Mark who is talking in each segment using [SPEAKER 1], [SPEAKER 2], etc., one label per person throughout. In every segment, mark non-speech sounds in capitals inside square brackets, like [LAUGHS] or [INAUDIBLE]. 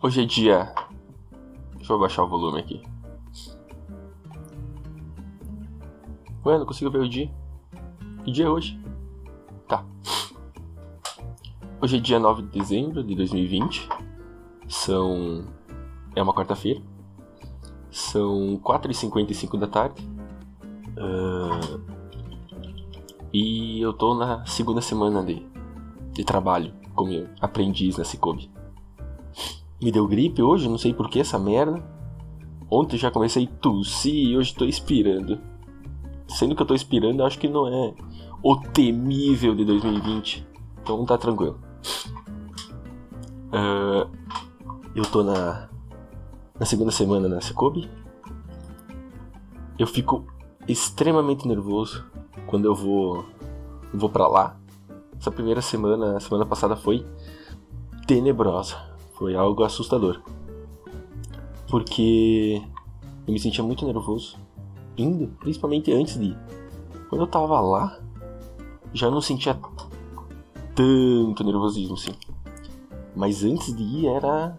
[SPEAKER 1] Hoje é dia. Deixa eu abaixar o volume aqui. Ué, não consigo ver o dia. Que dia é hoje? Tá. Hoje é dia 9 de dezembro de 2020. São. É uma quarta-feira. São 4h55 da tarde. Uh... E eu tô na segunda semana de, de trabalho como aprendiz na Cicobi. Me deu gripe hoje, não sei por que essa merda. Ontem já comecei a tossir e hoje tô expirando. Sendo que eu tô expirando, acho que não é o temível de 2020. Então tá tranquilo. Uh, eu tô na, na segunda semana na Cicobi. Eu fico extremamente nervoso quando eu vou vou para lá. Essa primeira semana, a semana passada foi tenebrosa. Foi algo assustador. Porque eu me sentia muito nervoso indo, principalmente antes de ir. Quando eu tava lá, já não sentia tanto nervosismo assim. Mas antes de ir era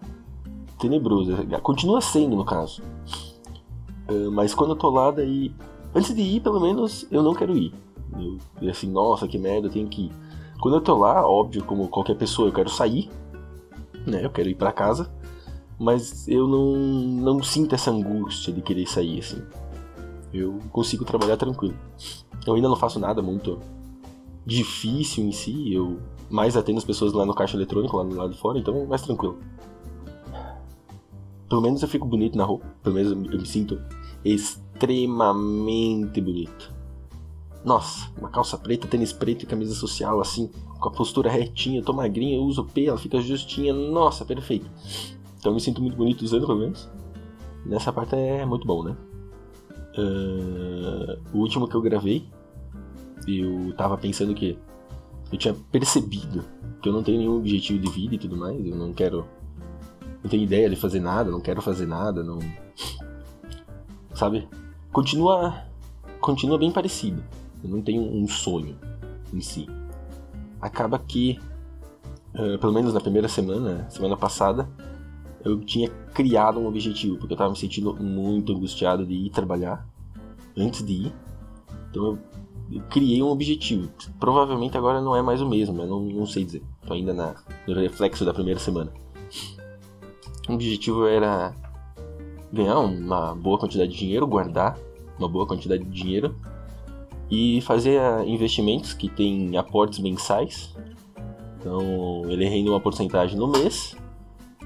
[SPEAKER 1] tenebroso. Continua sendo no caso. Uh, mas quando eu tô lá, daí. Antes de ir, pelo menos, eu não quero ir. Eu, assim, nossa, que merda, eu tenho que ir. Quando eu tô lá, óbvio, como qualquer pessoa, eu quero sair. Né? Eu quero ir para casa. Mas eu não, não sinto essa angústia de querer sair, assim. Eu consigo trabalhar tranquilo. Eu ainda não faço nada muito difícil em si. Eu mais atendo as pessoas lá no caixa eletrônico, lá do lado de fora, então é mais tranquilo. Pelo menos eu fico bonito na roupa. Pelo menos eu me sinto extremamente bonito. Nossa, uma calça preta, tênis preto e camisa social, assim, com a postura retinha, eu tô magrinha, eu uso P, ela fica justinha, nossa, perfeito. Então eu me sinto muito bonito usando, pelo menos. Nessa parte é muito bom, né? Uh, o último que eu gravei, eu tava pensando que eu tinha percebido que eu não tenho nenhum objetivo de vida e tudo mais, eu não quero. Não tenho ideia de fazer nada, não quero fazer nada, não. Sabe? Continua. Continua bem parecido. Eu não tenho um sonho em si. Acaba que, uh, pelo menos na primeira semana, semana passada, eu tinha criado um objetivo, porque eu estava me sentindo muito angustiado de ir trabalhar antes de ir. Então eu, eu criei um objetivo. Provavelmente agora não é mais o mesmo, mas não, não sei dizer. Estou ainda na, no reflexo da primeira semana. O objetivo era ganhar uma boa quantidade de dinheiro, guardar uma boa quantidade de dinheiro e fazer investimentos que tem aportes mensais. Então ele rende uma porcentagem no mês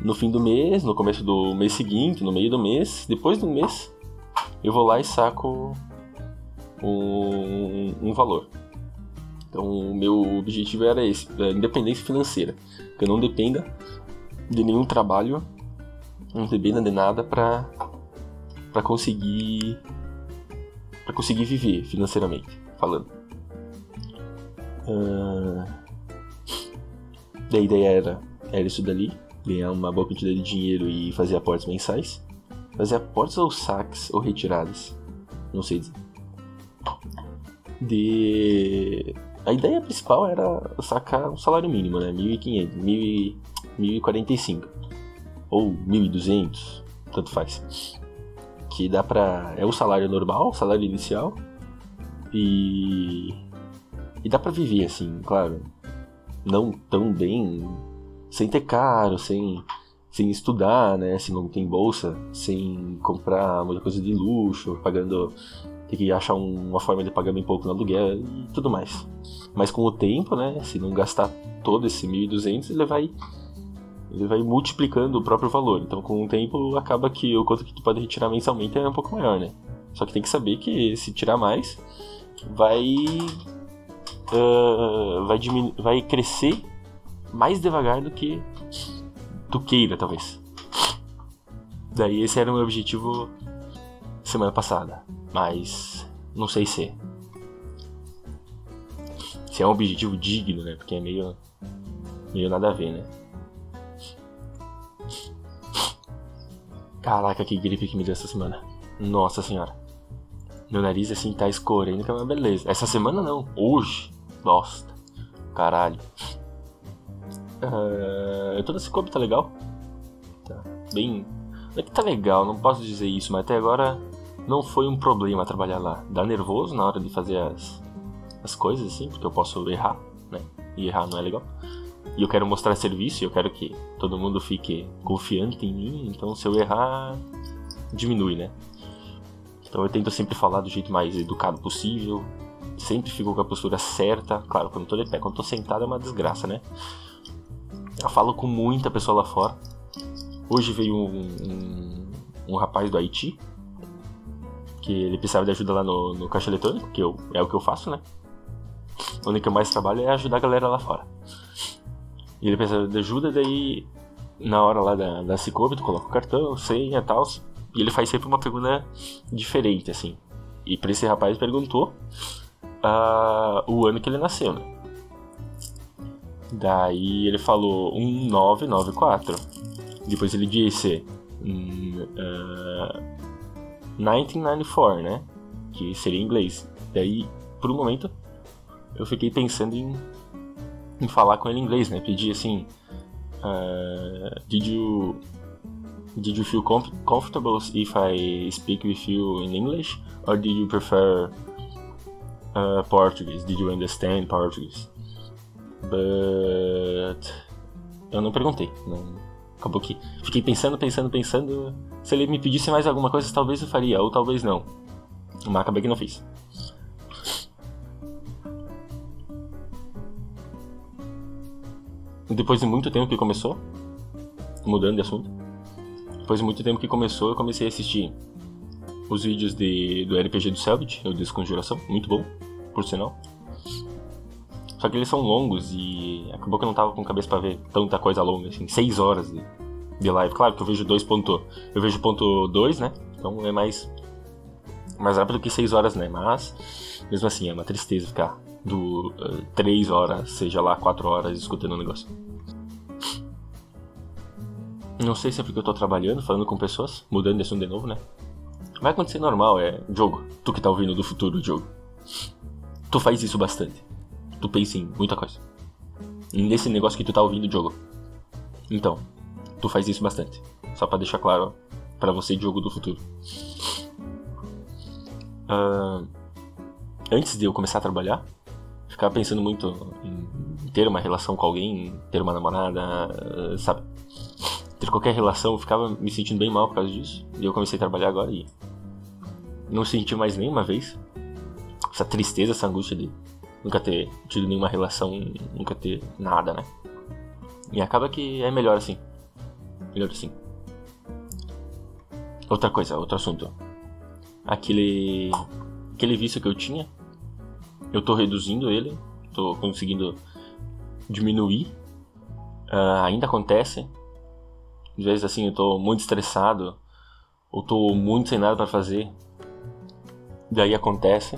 [SPEAKER 1] no fim do mês, no começo do mês seguinte, no meio do mês, depois do mês, eu vou lá e saco um, um valor. Então, o meu objetivo era esse, a independência financeira, que eu não dependa de nenhum trabalho, não dependa de nada para conseguir para conseguir viver financeiramente falando. Uh, a ideia era era isso dali ganhar uma boa quantidade de dinheiro e fazer aportes mensais. Fazer aportes ou saques ou retiradas. Não sei dizer. De... A ideia principal era sacar um salário mínimo, né? 1.500, 1.045 ou 1.200, tanto faz. Que dá pra. É o salário normal, salário inicial. E. E dá pra viver assim, claro. Não tão bem sem ter caro, sem, sem estudar, né? Se não tem bolsa, sem comprar muita coisa de luxo, pagando. Tem que achar uma forma de pagar bem pouco no aluguel e tudo mais. Mas com o tempo, né? Se não gastar todo esse 1.200, ele vai ele vai multiplicando o próprio valor. Então, com o tempo, acaba que o quanto que tu pode retirar mensalmente é um pouco maior, né? Só que tem que saber que se tirar mais, vai uh, vai, vai crescer mais devagar do que tu queira, talvez. Daí esse era o meu objetivo semana passada, mas não sei se se é um objetivo digno, né? Porque é meio meio nada a ver, né? Caraca, que gripe que me deu essa semana. Nossa senhora. Meu nariz assim tá escorrendo, que é uma beleza. Essa semana não, hoje. Nossa. Caralho. Uh, eu tô nesse clube, tá legal? Tá. bem. Não é que tá legal, não posso dizer isso, mas até agora não foi um problema trabalhar lá. Dá nervoso na hora de fazer as, as coisas, assim, porque eu posso errar, né? E errar não é legal. E eu quero mostrar serviço, eu quero que todo mundo fique confiante em mim, então se eu errar, diminui, né? Então eu tento sempre falar do jeito mais educado possível, sempre fico com a postura certa. Claro, quando tô de pé, quando tô sentado é uma desgraça, né? Eu falo com muita pessoa lá fora. Hoje veio um, um, um rapaz do Haiti, que ele precisava de ajuda lá no, no caixa eletrônico, que eu, é o que eu faço, né? Onde que eu mais trabalho é ajudar a galera lá fora. E ele precisava de ajuda, daí na hora lá da, da Cicobi, tu coloca o cartão, senha e tal. E ele faz sempre uma pergunta diferente, assim. E pra esse rapaz perguntou uh, o ano que ele nasceu, né? Daí ele falou 1994. Depois ele disse uh, 1994, né? Que seria em inglês. Daí, por um momento, eu fiquei pensando em falar com ele em inglês, né? Pedi assim: uh, Did you. Did you feel com comfortable if I speak with you in English? Or did you prefer uh, Portuguese? Did you understand Portuguese? But. Eu não perguntei. Não... Acabou que. Fiquei pensando, pensando, pensando. Se ele me pedisse mais alguma coisa, talvez eu faria, ou talvez não. Mas acabei que não fiz. Depois de muito tempo que começou, mudando de assunto, depois de muito tempo que começou, eu comecei a assistir os vídeos de, do RPG do Selbit, o Desconjuração, muito bom, por sinal. Só que eles são longos e acabou que eu não tava com cabeça para ver tanta coisa longa, assim, 6 horas de, de live. Claro que eu vejo 2 ponto, eu vejo ponto 2, né? Então é mais mais rápido que 6 horas, né? Mas mesmo assim é uma tristeza ficar do 3 uh, horas, seja lá 4 horas escutando o um negócio. Não sei se é porque eu tô trabalhando, falando com pessoas, mudando de assunto de novo, né? Vai acontecer normal, é. Jogo, tu que tá ouvindo do futuro, jogo. Tu faz isso bastante tu pensa em muita coisa. Nesse negócio que tu tá ouvindo, jogo. Então, tu faz isso bastante. Só para deixar claro para você, jogo do futuro. Uh, antes de eu começar a trabalhar, ficava pensando muito em ter uma relação com alguém, ter uma namorada, sabe? Ter qualquer relação, eu ficava me sentindo bem mal por causa disso. E eu comecei a trabalhar agora e não senti mais nenhuma vez essa tristeza, essa angústia de nunca ter tido nenhuma relação, nunca ter nada, né? E acaba que é melhor assim. Melhor assim. Outra coisa, outro assunto. Aquele. Aquele vício que eu tinha. Eu tô reduzindo ele. Tô conseguindo diminuir. Uh, ainda acontece. Às vezes assim eu tô muito estressado. Ou tô muito sem nada para fazer. Daí acontece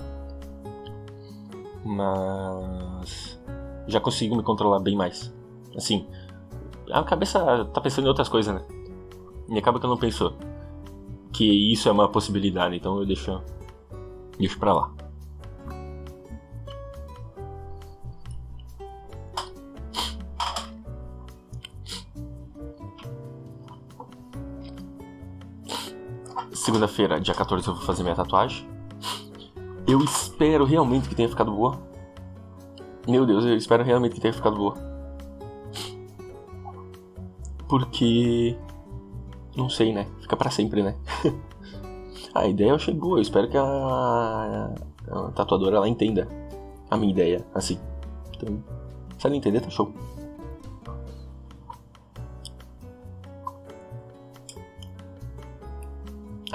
[SPEAKER 1] mas já consigo me controlar bem mais. Assim, a cabeça tá pensando em outras coisas, né? E acaba que eu não penso que isso é uma possibilidade, então eu deixo, deixo pra lá. Segunda-feira, dia 14, eu vou fazer minha tatuagem. Eu espero realmente que tenha ficado boa. Meu Deus, eu espero realmente que tenha ficado boa. Porque. Não sei, né? Fica para sempre, né? [LAUGHS] a ideia eu achei boa. Eu espero que a, a tatuadora ela entenda a minha ideia, assim. Então, se ela entender, tá show.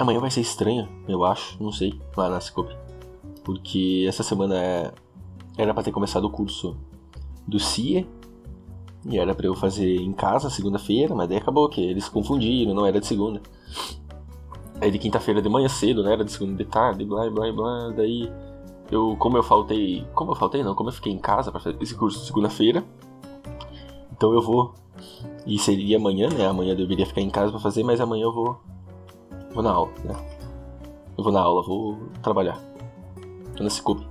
[SPEAKER 1] Amanhã vai ser estranho, eu acho, não sei, lá na Cicobi porque essa semana é, era para ter começado o curso do CIE e era para eu fazer em casa segunda-feira, mas daí acabou que eles confundiram, não era de segunda. Aí de quinta-feira de manhã cedo, né? Era de segunda de tarde, blá blá blá. Daí eu, como eu faltei. Como eu faltei não, como eu fiquei em casa para fazer esse curso segunda-feira. Então eu vou. E seria amanhã, né? Amanhã eu deveria ficar em casa para fazer, mas amanhã eu vou. Vou na aula, né? Eu vou na aula, vou trabalhar na Cicobi.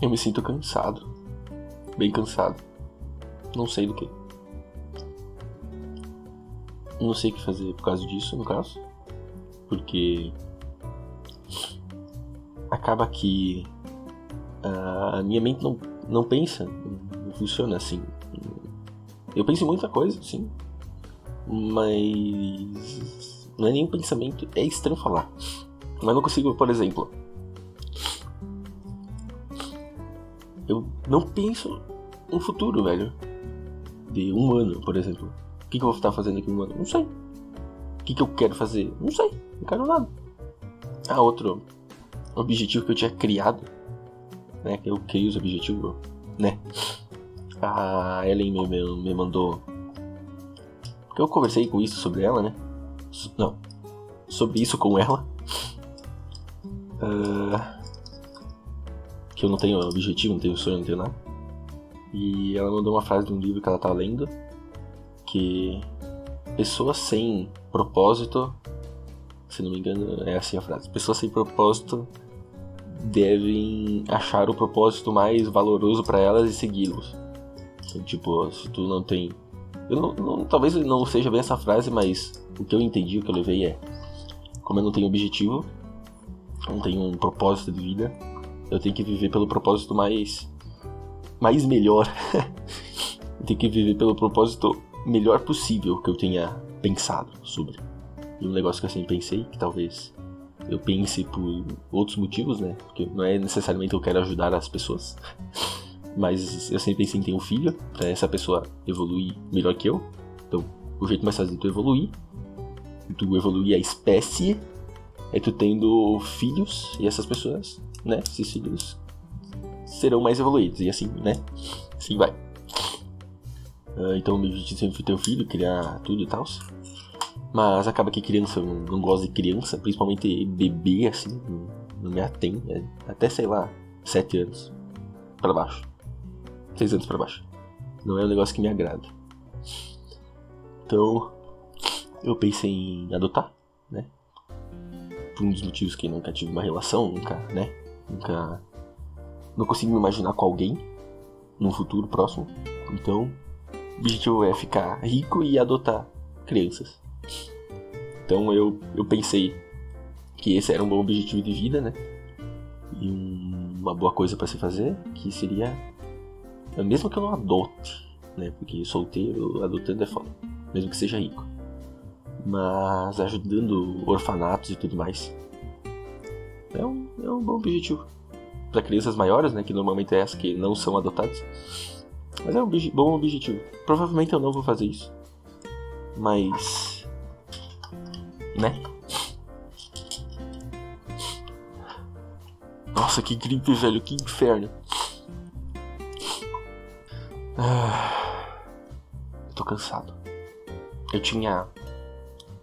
[SPEAKER 1] Eu me sinto cansado. Bem cansado. Não sei do que. não sei o que fazer por causa disso, no caso. Porque acaba que a minha mente não, não pensa, não funciona assim. Eu penso em muita coisa, sim. Mas não é nenhum pensamento, é estranho falar. Mas não consigo, por exemplo. Eu não penso no futuro, velho. De um ano, por exemplo. O que, que eu vou estar fazendo aqui um ano? Não sei. O que, que eu quero fazer? Não sei. Não quero nada. Ah, outro objetivo que eu tinha criado. Né? Eu criei os objetivos, né? A Ellen me, me, me mandou. Porque eu conversei com isso sobre ela, né? Não. Sobre isso com ela. Uh, que eu não tenho objetivo, não tenho sonho, não tenho nada. E ela mandou uma frase de um livro que ela tá lendo. Que pessoas sem propósito. Se não me engano, é assim a frase. Pessoas sem propósito devem achar o propósito mais valoroso para elas e segui-los. Então, tipo, se tu não tem. Eu não, não, talvez não seja bem essa frase, mas o que eu entendi, o que eu levei é. Como eu não tenho objetivo, não tenho um propósito de vida, eu tenho que viver pelo propósito mais. mais melhor. [LAUGHS] eu tenho que viver pelo propósito melhor possível que eu tenha pensado sobre. E um negócio que eu sempre pensei, que talvez eu pense por outros motivos, né? Porque não é necessariamente eu quero ajudar as pessoas. [LAUGHS] Mas eu sempre pensei em ter um filho, pra essa pessoa evoluir melhor que eu. Então, o jeito mais fácil de tu evoluir, tu evoluir a espécie, é tu tendo filhos e essas pessoas, né? Esses filhos serão mais evoluídos. E assim, né? Assim vai. Uh, então, meu objetivo sempre foi ter um filho, criar tudo e tal. Mas acaba que criança, eu não, gosto de criança, principalmente bebê, assim, não, não me atém. É, até, sei lá, 7 anos para baixo. 6 anos para baixo. Não é um negócio que me agrada. Então, eu pensei em adotar, né? Por um dos motivos que nunca tive uma relação, nunca, né? Nunca. Não consigo me imaginar com alguém num futuro próximo. Então, o objetivo é ficar rico e adotar crianças. Então eu, eu pensei que esse era um bom objetivo de vida, né? E um, uma boa coisa para se fazer, que seria mesmo que eu não adote, né? Porque solteiro, adotando é foda, mesmo que seja rico. Mas ajudando orfanatos e tudo mais. É um, é um bom objetivo. Para crianças maiores, né? Que normalmente é essa que não são adotadas. Mas é um bom objetivo. Provavelmente eu não vou fazer isso. Mas. Né? Nossa, que gripe, velho. Que inferno. Ah, tô cansado. Eu tinha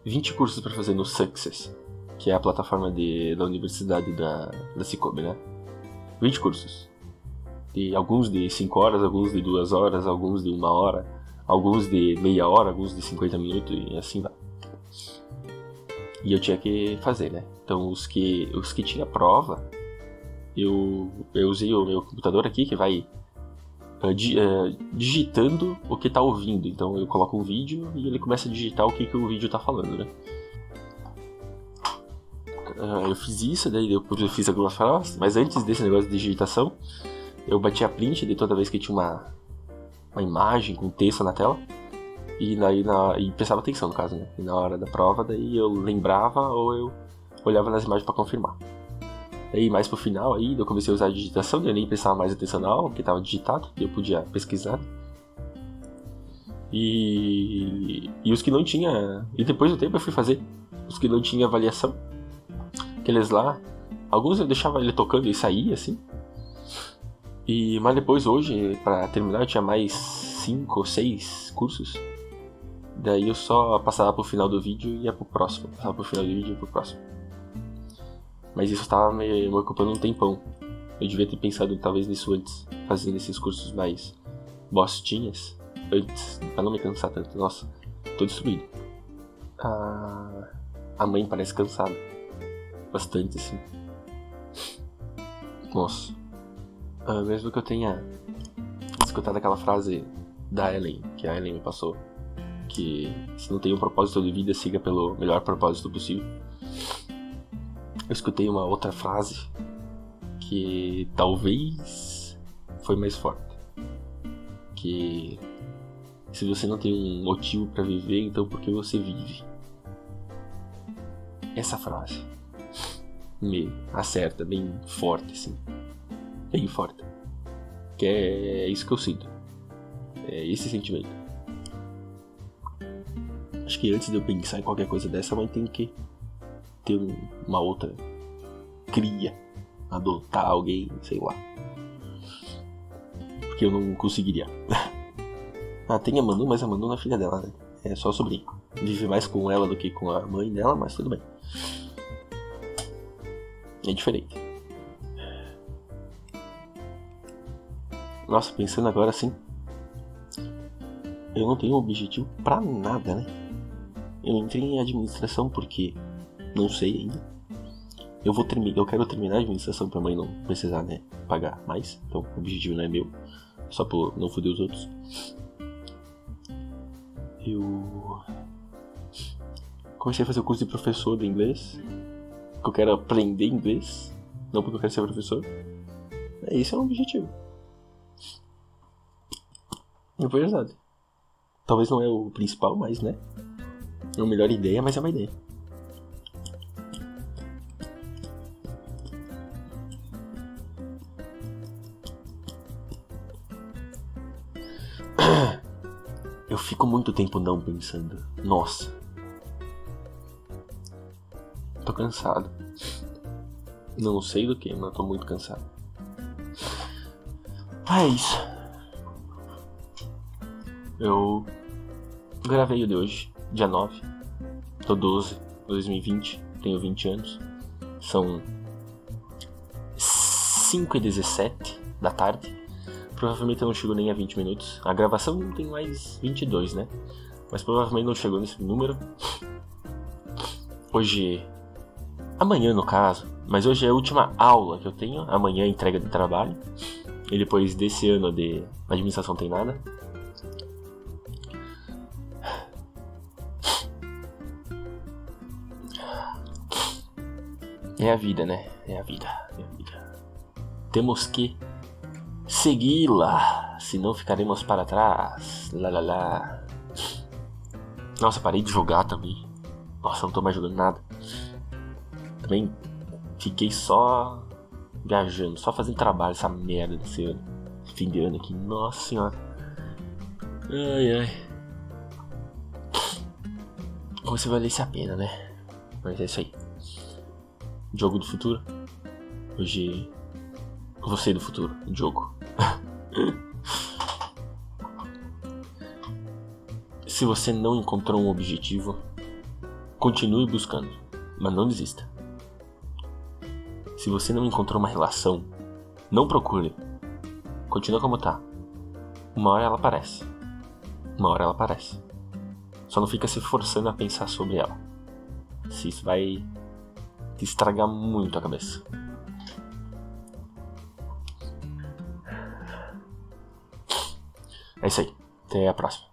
[SPEAKER 1] 20 cursos para fazer no Success, que é a plataforma de, da universidade da, da Cicobi, né? 20 cursos. E alguns de 5 horas, alguns de 2 horas, alguns de 1 hora, alguns de meia hora, alguns de 50 minutos e assim vai. E eu tinha que fazer, né? Então os que, os que tinha prova, eu, eu usei o meu computador aqui que vai uh, di, uh, digitando o que está ouvindo. Então eu coloco um vídeo e ele começa a digitar o que, que o vídeo está falando, né? Uh, eu fiz isso, daí eu fiz algumas falas, mas antes desse negócio de digitação, eu bati a print de toda vez que tinha uma, uma imagem com texto na tela. E, daí na, e prestava atenção no caso, né? E na hora da prova, daí eu lembrava ou eu olhava nas imagens para confirmar. Aí mais pro final aí, eu comecei a usar a digitação, eu nem prestava mais atenção na aula, porque estava digitado, eu podia pesquisar. E, e os que não tinha, e depois do tempo eu fui fazer os que não tinha avaliação, aqueles lá, alguns eu deixava ele tocando e saía assim. E mas depois hoje, para terminar, eu tinha mais cinco ou seis cursos. Daí eu só passava pro final do vídeo e ia pro próximo. Passava pro final do vídeo e ia pro próximo. Mas isso estava me, me ocupando um tempão. Eu devia ter pensado talvez nisso antes, fazendo esses cursos mais bostinhas antes, pra não me cansar tanto. Nossa, tô destruído. A, a mãe parece cansada. Bastante, assim. Nossa. Ah, mesmo que eu tenha escutado aquela frase da Ellen, que a Ellen me passou, que se não tem um propósito de vida, siga pelo melhor propósito possível. Eu escutei uma outra frase que talvez foi mais forte. Que se você não tem um motivo para viver, então por que você vive? Essa frase me acerta bem forte, assim. Bem forte. Que é isso que eu sinto. É esse sentimento. Acho que antes de eu pensar em qualquer coisa dessa, mãe tem que ter uma outra cria, adotar alguém, sei lá. Porque eu não conseguiria. [LAUGHS] ah, tem a Manu, mas a Manu não é filha dela, né? É só sobrinho. Vive mais com ela do que com a mãe dela, mas tudo bem. É diferente. Nossa, pensando agora assim. Eu não tenho objetivo para nada, né? Eu entrei em administração porque não sei ainda. Eu vou terminar, eu quero terminar a administração pra mãe não precisar, né, pagar mais. Então, o objetivo não é meu, só por não foder os outros. Eu comecei a fazer o curso de professor de inglês porque eu quero aprender inglês, não porque eu quero ser professor. É, esse é um objetivo. É verdade. Talvez não é o principal, mas né? É a melhor ideia, mas é uma ideia. Muito tempo não pensando. Nossa, Tô cansado. Não sei do que, mas tô muito cansado. Ah, é isso. Eu gravei o de hoje, dia 9. Tô 12, 2020, tenho 20 anos. São 5 e 17 da tarde. Provavelmente eu não chego nem a 20 minutos. A gravação tem mais 22, né? Mas provavelmente não chegou nesse número. Hoje amanhã no caso, mas hoje é a última aula que eu tenho, amanhã é entrega de trabalho, e depois desse ano de administração tem nada. É a vida, né? É a vida, é a vida. Temos que segui-la, senão ficaremos para trás. Lá, lá, lá. Nossa, parei de jogar também. Nossa, não tô mais jogando nada também fiquei só viajando, só fazendo trabalho, essa merda desse ano. Fim de ano aqui, nossa senhora. Ai ai. Se valesse a pena, né? Mas é isso aí. Jogo do futuro. Hoje. Você do futuro, jogo. Se você não encontrou um objetivo, continue buscando, mas não desista. Se você não encontrou uma relação, não procure. Continua como tá. Uma hora ela aparece. Uma hora ela aparece. Só não fica se forçando a pensar sobre ela. Se isso vai te estragar muito a cabeça. É isso aí. Até a próxima.